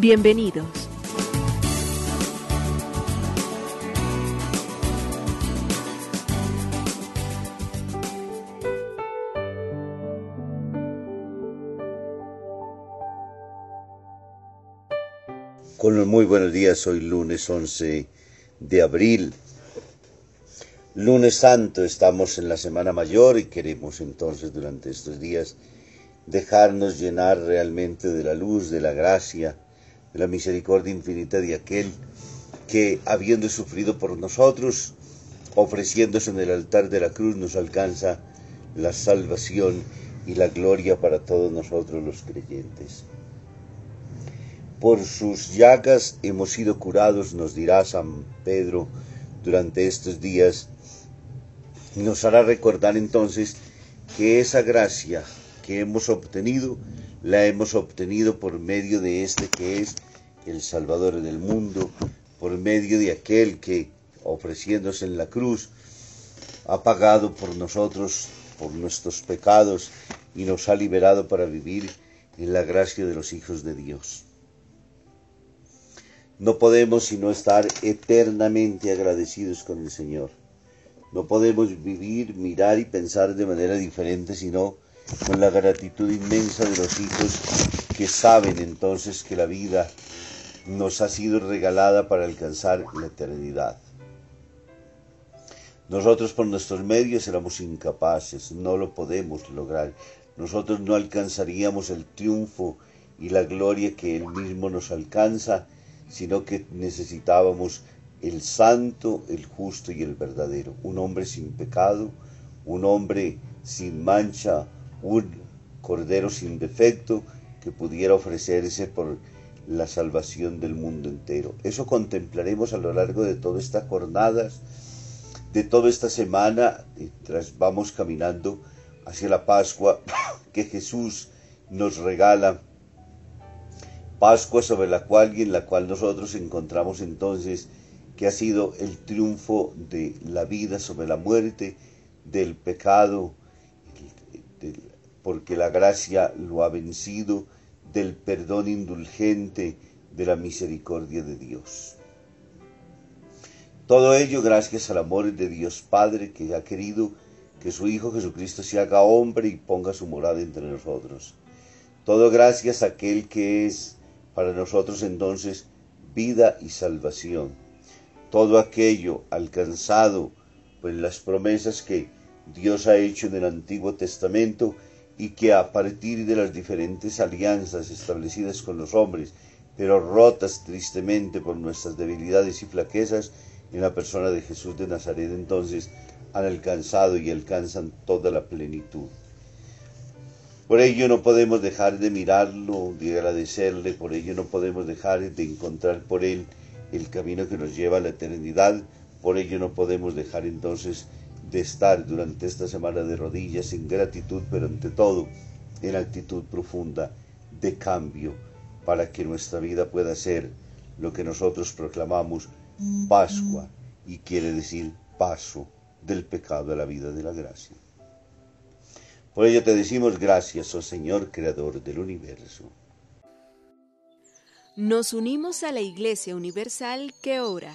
Bienvenidos. Con los muy buenos días, hoy lunes 11 de abril. Lunes Santo, estamos en la Semana Mayor y queremos entonces durante estos días dejarnos llenar realmente de la luz, de la gracia, la misericordia infinita de aquel que, habiendo sufrido por nosotros, ofreciéndose en el altar de la cruz, nos alcanza la salvación y la gloria para todos nosotros los creyentes. Por sus llagas hemos sido curados, nos dirá San Pedro durante estos días. Nos hará recordar entonces que esa gracia que hemos obtenido, la hemos obtenido por medio de este que es el Salvador del mundo, por medio de aquel que, ofreciéndose en la cruz, ha pagado por nosotros, por nuestros pecados, y nos ha liberado para vivir en la gracia de los hijos de Dios. No podemos sino estar eternamente agradecidos con el Señor. No podemos vivir, mirar y pensar de manera diferente sino con la gratitud inmensa de los hijos que saben entonces que la vida nos ha sido regalada para alcanzar la eternidad. Nosotros por nuestros medios éramos incapaces, no lo podemos lograr. Nosotros no alcanzaríamos el triunfo y la gloria que Él mismo nos alcanza sino que necesitábamos el santo, el justo y el verdadero, un hombre sin pecado, un hombre sin mancha, un cordero sin defecto que pudiera ofrecerse por la salvación del mundo entero. Eso contemplaremos a lo largo de todas estas jornadas, de toda esta semana, mientras vamos caminando hacia la Pascua que Jesús nos regala Pascua sobre la cual y en la cual nosotros encontramos entonces que ha sido el triunfo de la vida sobre la muerte, del pecado, porque la gracia lo ha vencido, del perdón indulgente, de la misericordia de Dios. Todo ello gracias al amor de Dios Padre que ha querido que su Hijo Jesucristo se haga hombre y ponga su morada entre nosotros. Todo gracias a aquel que es para nosotros entonces vida y salvación. Todo aquello alcanzado pues las promesas que Dios ha hecho en el Antiguo Testamento y que a partir de las diferentes alianzas establecidas con los hombres, pero rotas tristemente por nuestras debilidades y flaquezas, en la persona de Jesús de Nazaret entonces han alcanzado y alcanzan toda la plenitud. Por ello no podemos dejar de mirarlo, de agradecerle, por ello no podemos dejar de encontrar por él el camino que nos lleva a la eternidad, por ello no podemos dejar entonces de estar durante esta semana de rodillas en gratitud, pero ante todo en actitud profunda de cambio, para que nuestra vida pueda ser lo que nosotros proclamamos Pascua, y quiere decir paso del pecado a la vida de la gracia. Por ello te decimos gracias, oh Señor, Creador del universo. Nos unimos a la Iglesia Universal que ora.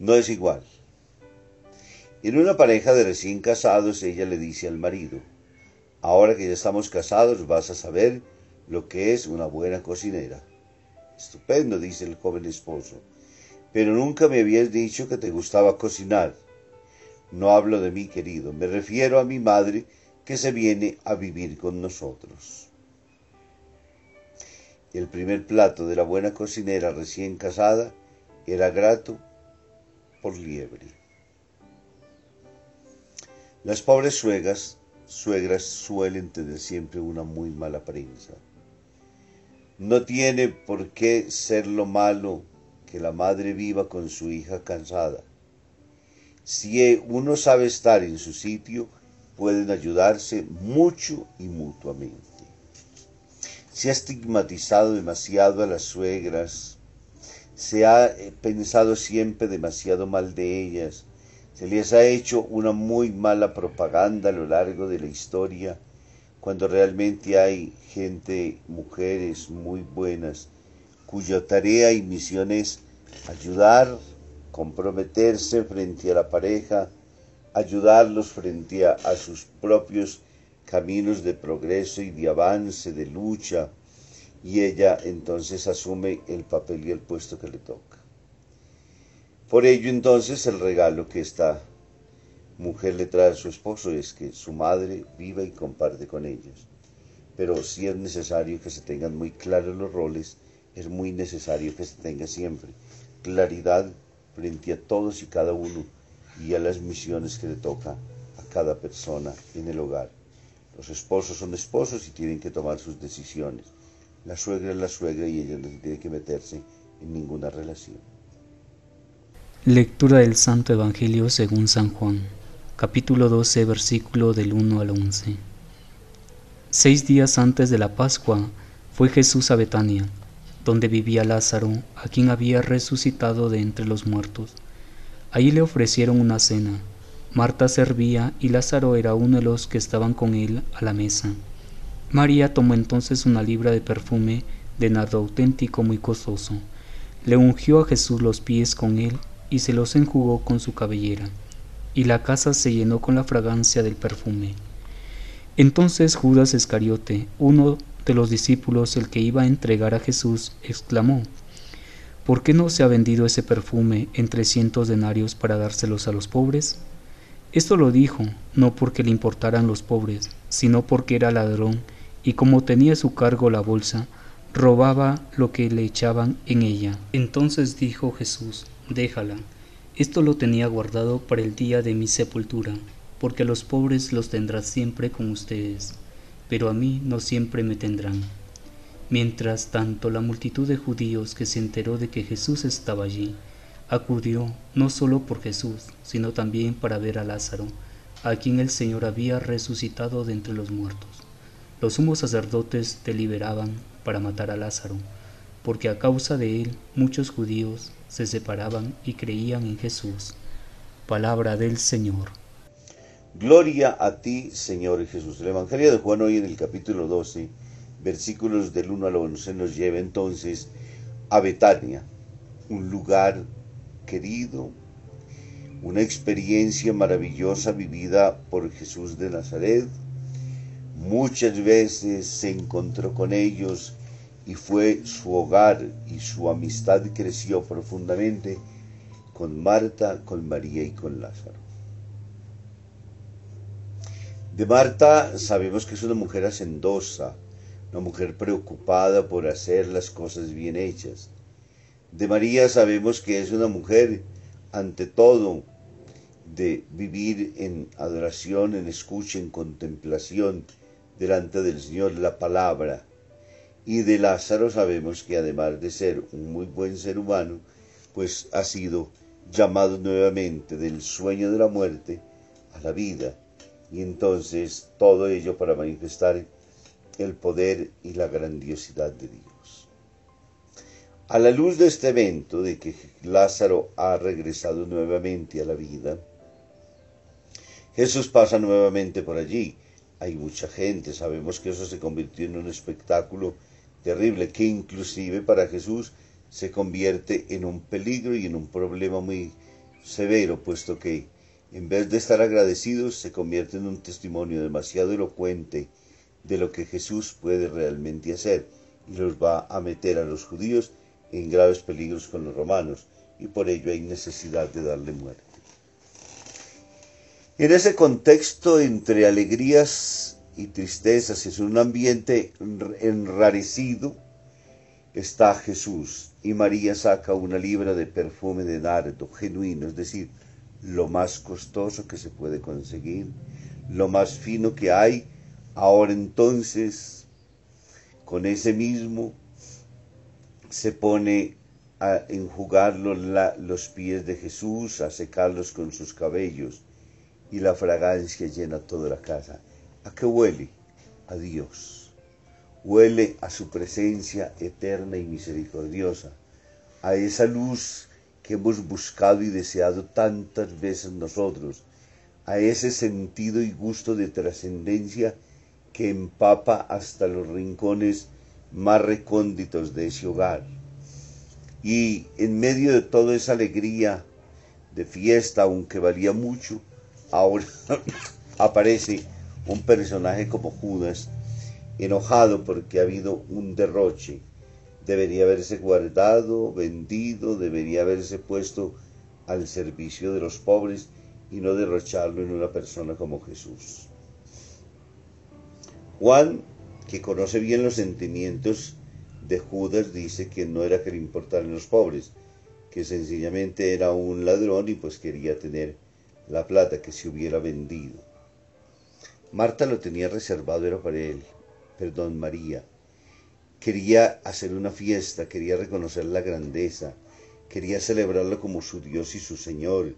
No es igual. En una pareja de recién casados, ella le dice al marido, ahora que ya estamos casados vas a saber lo que es una buena cocinera. Estupendo, dice el joven esposo, pero nunca me habías dicho que te gustaba cocinar. No hablo de mí, querido, me refiero a mi madre que se viene a vivir con nosotros. El primer plato de la buena cocinera recién casada era grato por liebre. Las pobres suegras, suegras suelen tener siempre una muy mala prensa. No tiene por qué ser lo malo que la madre viva con su hija cansada. Si uno sabe estar en su sitio, pueden ayudarse mucho y mutuamente. Se ha estigmatizado demasiado a las suegras se ha eh, pensado siempre demasiado mal de ellas, se les ha hecho una muy mala propaganda a lo largo de la historia, cuando realmente hay gente, mujeres muy buenas, cuya tarea y misión es ayudar, comprometerse frente a la pareja, ayudarlos frente a, a sus propios caminos de progreso y de avance, de lucha, y ella entonces asume el papel y el puesto que le toca. Por ello entonces el regalo que esta mujer le trae a su esposo es que su madre viva y comparte con ellos. Pero si es necesario que se tengan muy claros los roles, es muy necesario que se tenga siempre claridad frente a todos y cada uno y a las misiones que le toca a cada persona en el hogar. Los esposos son esposos y tienen que tomar sus decisiones la suegra es la suegra y ella no tiene que meterse en ninguna relación. Lectura del Santo Evangelio según San Juan, capítulo 12, versículo del 1 al 11. Seis días antes de la Pascua fue Jesús a Betania, donde vivía Lázaro, a quien había resucitado de entre los muertos. Allí le ofrecieron una cena. Marta servía y Lázaro era uno de los que estaban con él a la mesa. María tomó entonces una libra de perfume de nardo auténtico muy costoso, le ungió a Jesús los pies con él y se los enjugó con su cabellera, y la casa se llenó con la fragancia del perfume. Entonces Judas Iscariote, uno de los discípulos, el que iba a entregar a Jesús, exclamó, ¿Por qué no se ha vendido ese perfume en trescientos denarios para dárselos a los pobres? Esto lo dijo no porque le importaran los pobres, sino porque era ladrón y como tenía a su cargo la bolsa, robaba lo que le echaban en ella. Entonces dijo Jesús, déjala, esto lo tenía guardado para el día de mi sepultura, porque los pobres los tendrás siempre con ustedes, pero a mí no siempre me tendrán. Mientras tanto la multitud de judíos que se enteró de que Jesús estaba allí, acudió no solo por Jesús, sino también para ver a Lázaro, a quien el Señor había resucitado de entre los muertos. Los sumos sacerdotes deliberaban para matar a Lázaro, porque a causa de él muchos judíos se separaban y creían en Jesús. Palabra del Señor. Gloria a ti, Señor Jesús. El Evangelio de Juan hoy en el capítulo 12, versículos del 1 al 11, nos lleva entonces a Betania, un lugar querido, una experiencia maravillosa vivida por Jesús de Nazaret, Muchas veces se encontró con ellos y fue su hogar y su amistad creció profundamente con Marta, con María y con Lázaro. De Marta sabemos que es una mujer hacendosa, una mujer preocupada por hacer las cosas bien hechas. De María sabemos que es una mujer, ante todo, de vivir en adoración, en escucha, en contemplación, delante del Señor la palabra Y de Lázaro sabemos que además de ser un muy buen ser humano, pues ha sido llamado nuevamente del sueño de la muerte a la vida. Y entonces todo ello para manifestar el poder y la grandiosidad de Dios. A la luz de este evento, de que Lázaro ha regresado nuevamente a la vida, Jesús pasa nuevamente por allí. Hay mucha gente, sabemos que eso se convirtió en un espectáculo terrible, que inclusive para Jesús se convierte en un peligro y en un problema muy severo, puesto que en vez de estar agradecidos se convierte en un testimonio demasiado elocuente de lo que Jesús puede realmente hacer y los va a meter a los judíos en graves peligros con los romanos y por ello hay necesidad de darle muerte. En ese contexto entre alegrías y tristezas, es un ambiente enrarecido, está Jesús y María saca una libra de perfume de nardo genuino, es decir, lo más costoso que se puede conseguir, lo más fino que hay. Ahora entonces, con ese mismo, se pone a enjugar los pies de Jesús, a secarlos con sus cabellos, y la fragancia llena toda la casa. ¿A qué huele? A Dios. Huele a su presencia eterna y misericordiosa, a esa luz que hemos buscado y deseado tantas veces nosotros, a ese sentido y gusto de trascendencia que empapa hasta los rincones más recónditos de ese hogar. Y en medio de toda esa alegría de fiesta, aunque valía mucho, ahora aparece un personaje como Judas, enojado porque ha habido un derroche. Debería haberse guardado, vendido, debería haberse puesto al servicio de los pobres y no derrocharlo en una persona como Jesús. Juan, que conoce bien los sentimientos de Judas, dice que no era que le importaran los pobres, que sencillamente era un ladrón y pues quería tener la plata que se hubiera vendido. Marta lo tenía reservado, para él, perdón, María. Quería hacer una fiesta, quería reconocer la grandeza, quería celebrarlo como su Dios y su Señor,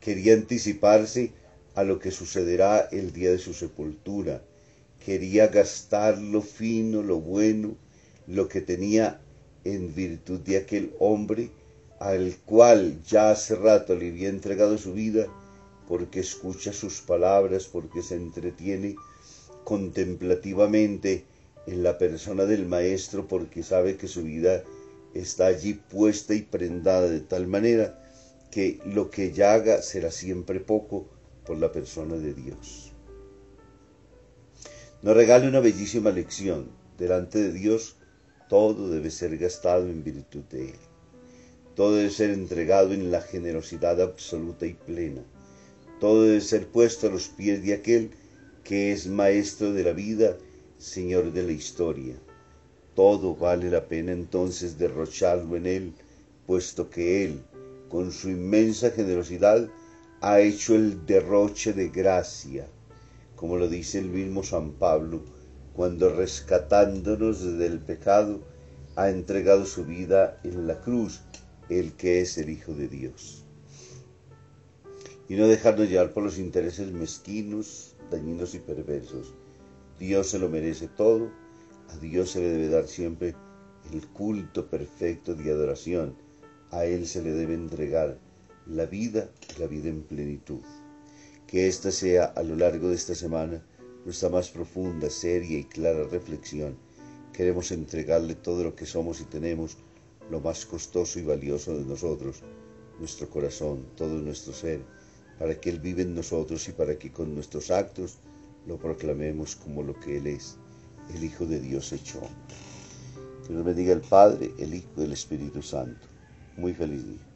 quería anticiparse a lo que sucederá el día de su sepultura, quería gastar lo fino, lo bueno, lo que tenía en virtud de aquel hombre al cual ya hace rato le había entregado su vida porque escucha sus palabras, porque se entretiene contemplativamente en la persona del Maestro, porque sabe que su vida está allí puesta y prendada de tal manera que lo que ella haga será siempre poco por la persona de Dios. Nos regale una bellísima lección. Delante de Dios todo debe ser gastado en virtud de Él. Todo debe ser entregado en la generosidad absoluta y plena todo debe ser puesto a los pies de aquel que es maestro de la vida, señor de la historia. Todo vale la pena entonces derrocharlo en él, puesto que él, con su inmensa generosidad, ha hecho el derroche de gracia, como lo dice el mismo San Pablo, cuando rescatándonos del pecado, ha entregado su vida en la cruz, el que es el Hijo de Dios y no dejarnos llevar por los intereses mezquinos, dañinos y perversos. Dios se lo merece todo, a Dios se le debe dar siempre el culto perfecto de adoración, a Él se le debe entregar la vida, la vida en plenitud. Que esta sea a lo largo de esta semana nuestra más profunda, seria y clara reflexión. Queremos entregarle todo lo que somos y tenemos, lo más costoso y valioso de nosotros, nuestro corazón, todo nuestro ser para que Él vive en nosotros y para que con nuestros actos lo proclamemos como lo que Él es, el Hijo de Dios hecho hombre. Que nos bendiga el Padre, el Hijo y el Espíritu Santo. Muy feliz día.